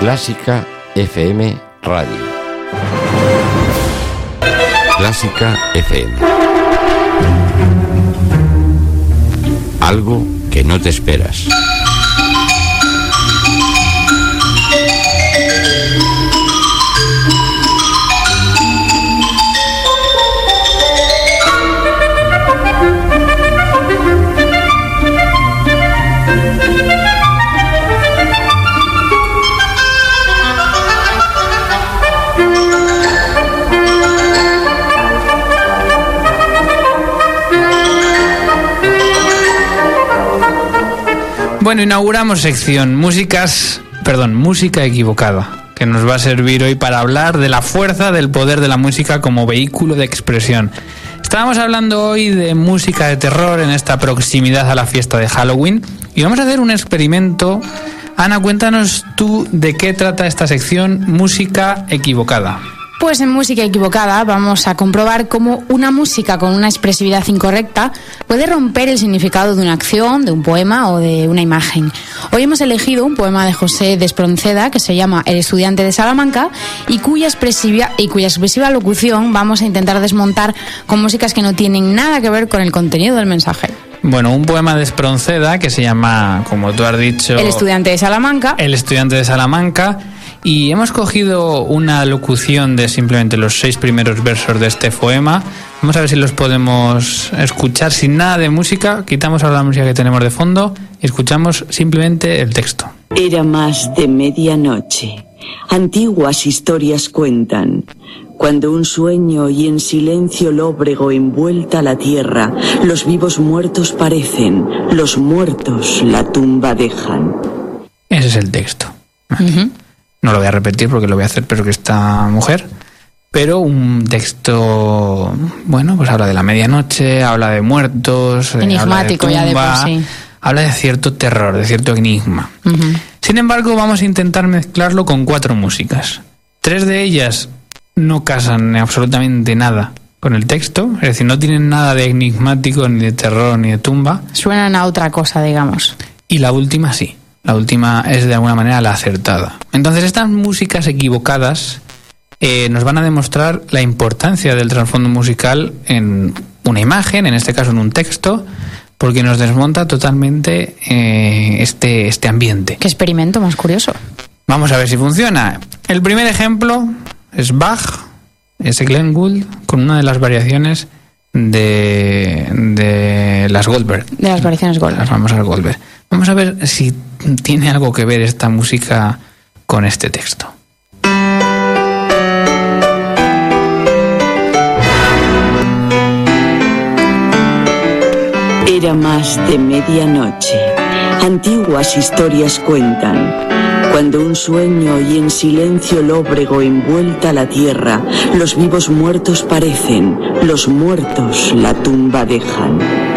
Clásica FM Radio. Clásica FM. Algo que no te esperas. Bueno, inauguramos sección músicas, perdón, música equivocada, que nos va a servir hoy para hablar de la fuerza del poder de la música como vehículo de expresión. Estábamos hablando hoy de música de terror en esta proximidad a la fiesta de Halloween y vamos a hacer un experimento. Ana, cuéntanos tú de qué trata esta sección música equivocada. Pues en Música Equivocada vamos a comprobar cómo una música con una expresividad incorrecta puede romper el significado de una acción, de un poema o de una imagen. Hoy hemos elegido un poema de José Despronceda que se llama El estudiante de Salamanca y cuya expresiva, y cuya expresiva locución vamos a intentar desmontar con músicas que no tienen nada que ver con el contenido del mensaje. Bueno, un poema de Espronceda que se llama, como tú has dicho... El estudiante de Salamanca. El estudiante de Salamanca y hemos cogido una locución de simplemente los seis primeros versos de este poema. Vamos a ver si los podemos escuchar sin nada de música. Quitamos ahora la música que tenemos de fondo y escuchamos simplemente el texto. Era más de medianoche. Antiguas historias cuentan. Cuando un sueño y en silencio lóbrego envuelta la tierra, los vivos muertos parecen, los muertos la tumba dejan. Ese es el texto. No lo voy a repetir porque lo voy a hacer pero que esta mujer. Pero un texto, bueno, pues habla de la medianoche, habla de muertos, eh, enigmático habla de, tumba, ya de por sí. habla de cierto terror, de cierto enigma. Uh -huh. Sin embargo, vamos a intentar mezclarlo con cuatro músicas. Tres de ellas no casan absolutamente nada con el texto, es decir, no tienen nada de enigmático, ni de terror, ni de tumba. Suenan a otra cosa, digamos. Y la última sí. La última es de alguna manera la acertada. Entonces estas músicas equivocadas eh, nos van a demostrar la importancia del trasfondo musical en una imagen, en este caso en un texto, porque nos desmonta totalmente eh, este, este ambiente. Qué experimento más curioso. Vamos a ver si funciona. El primer ejemplo es Bach, es Glenn Gould, con una de las variaciones de, de las Goldberg. De las variaciones Goldberg. Las famosas Goldberg. Vamos a ver si tiene algo que ver esta música con este texto. Era más de medianoche. Antiguas historias cuentan. Cuando un sueño y en silencio lóbrego envuelta la tierra, los vivos muertos parecen, los muertos la tumba dejan.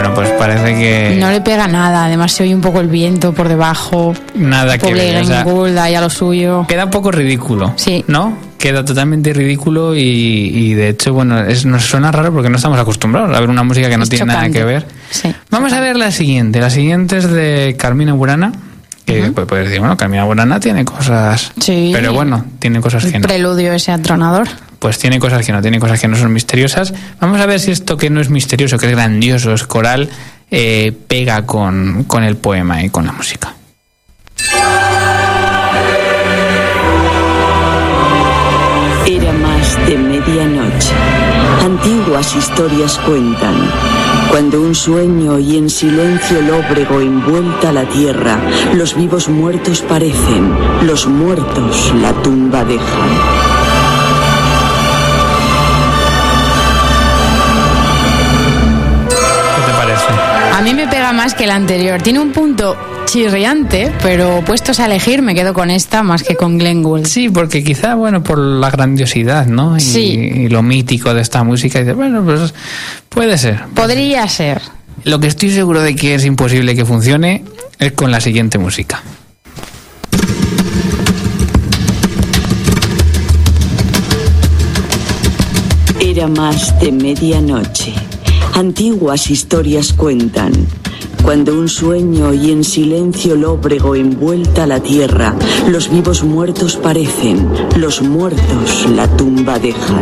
Bueno, pues parece que. No le pega nada, además se oye un poco el viento por debajo. Nada que ver. O sea, Gould, ya lo suyo. Queda un poco ridículo. Sí. ¿No? Queda totalmente ridículo y, y de hecho, bueno, es, nos suena raro porque no estamos acostumbrados a ver una música que no es tiene chocante. nada que ver. Sí, Vamos a ver la siguiente. La siguiente es de Carmina Burana. Que uh -huh. puedes decir, bueno, Carmina Burana tiene cosas. Sí. Pero bueno, tiene cosas el que no. preludio ese atronador. Pues tiene cosas que no, tiene cosas que no son misteriosas. Vamos a ver si esto que no es misterioso, que es grandioso, es coral, eh, pega con, con el poema y con la música. Era más de medianoche. Antiguas historias cuentan. Cuando un sueño y en silencio lóbrego envuelta la tierra, los vivos muertos parecen, los muertos la tumba dejan. Gustaba más que la anterior. Tiene un punto chirriante, pero puestos a elegir me quedo con esta más que con Glenn Gould. Sí, porque quizá, bueno, por la grandiosidad, ¿no? Y, Sí. y lo mítico de esta música, bueno, pues puede ser. Podría ser. Lo que estoy seguro de que es imposible que funcione es con la siguiente música. Era más de medianoche. Antiguas historias cuentan. Cuando un sueño y en silencio lóbrego envuelta la tierra, los vivos muertos parecen, los muertos la tumba dejan.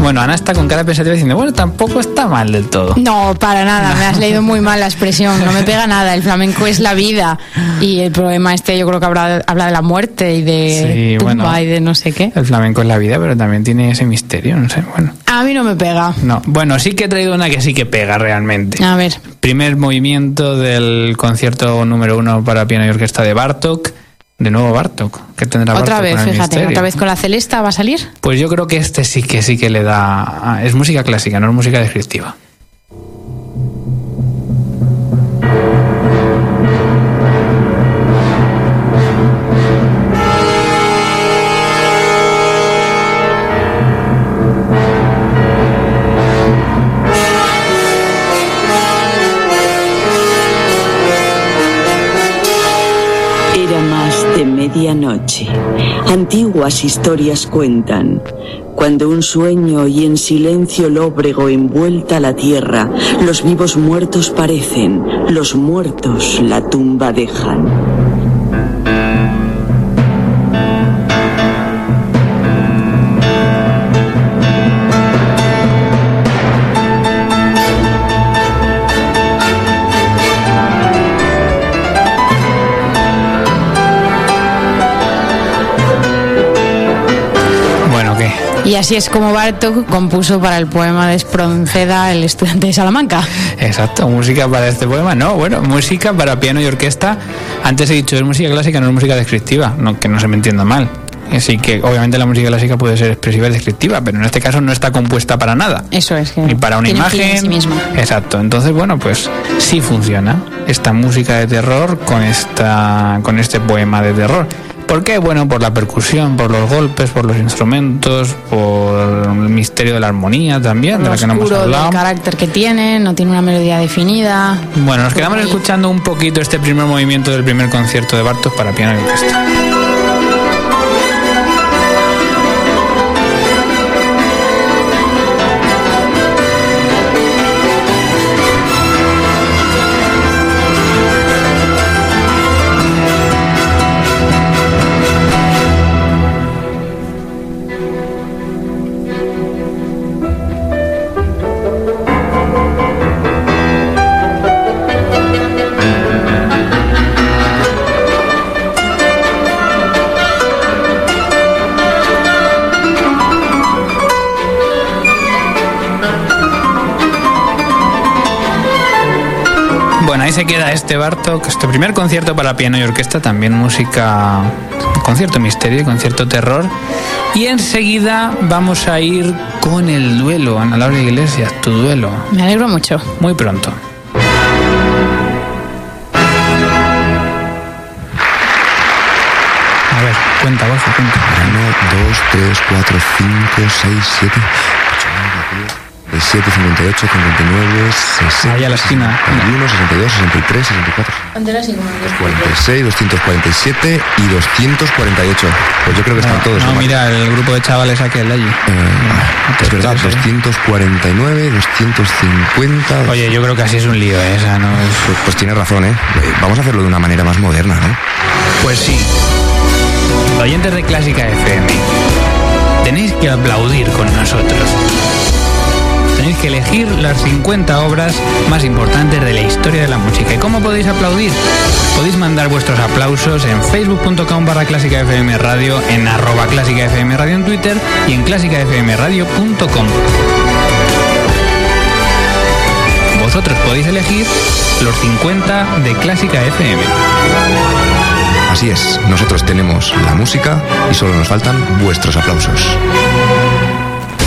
Bueno, Ana está con cara pensativa diciendo, bueno, tampoco está mal del todo. No, para nada, me has leído muy mal la expresión, no me pega nada, el flamenco es la vida y el problema este yo creo que habla, habla de la muerte y de Sí, tumba bueno. y de no sé qué. El flamenco es la vida, pero también tiene ese misterio, no sé, bueno. A mí no me pega. No, bueno, sí que he traído una que sí que pega realmente. A ver, Primer movimiento del concierto número uno para piano y orquesta de Bartok. De nuevo Bartok. ¿Qué tendrá otra vez, con el fíjate, misterio? otra vez con la celesta va a salir. Pues yo creo que este sí que sí que le da. Es música clásica, no es música descriptiva. Antiguas historias cuentan. Cuando un sueño y en silencio lóbrego envuelta la tierra, los vivos muertos parecen, los muertos la tumba dejan. Y así es como Bartok compuso para el poema de Espronceda, el estudiante de Salamanca. Exacto, música para este poema. No, bueno, música para piano y orquesta. Antes he dicho, es música clásica, no es música descriptiva. No, que no se me entienda mal. Así que obviamente la música clásica puede ser expresiva y descriptiva, pero en este caso no está compuesta para nada. Eso es que Ni para una imagen. sí. Exacto. Entonces, bueno, pues sí funciona esta música de terror con esta con este poema de terror. ¿Por qué? Bueno, por la percusión, por los golpes, por los instrumentos, por el misterio de la armonía también, de la que no hemos hablado. carácter que tiene, no tiene una melodía definida. Bueno, nos quedamos Ahí. escuchando un poquito este primer movimiento del primer concierto de Bartos para piano y orquesta. Bueno, ahí se queda este Bartok, este primer concierto para piano y orquesta, también música, concierto misterio y concierto terror. Y enseguida vamos a ir con el duelo, Ana Laura Iglesias, tu duelo, Me alegro mucho. muy pronto. A ver, cuenta, Borja, cuenta. 1, 2, 3, 4, 5, 6, 7, 8, 9, 10, 7, 58, 59, 60. Ahí a la esquina. 61, 62, 63, 64, 46, 247 y 248. Pues yo creo que están todos. no, ¿no? mira, el grupo de chavales aquel de allí. Eh, es verdad, Tres, ¿eh? 249, 250. Oye, yo creo que así es un lío, ¿eh? Esa no es... Pues, pues tienes razón, ¿eh? Eh, Vamos a hacerlo de una manera más moderna, ¿no? Pues sí. Oyentes de Clásica FM, tenéis que aplaudir con nosotros. Tenéis que elegir las 50 obras más importantes de la historia de la música. ¿Y cómo podéis aplaudir? Podéis mandar vuestros aplausos en facebook.com barra clásica radio, en arroba clásica radio en Twitter y en clásicafmradio.com. Vosotros podéis elegir los 50 de Clásica FM. Así es, nosotros tenemos la música y solo nos faltan vuestros aplausos.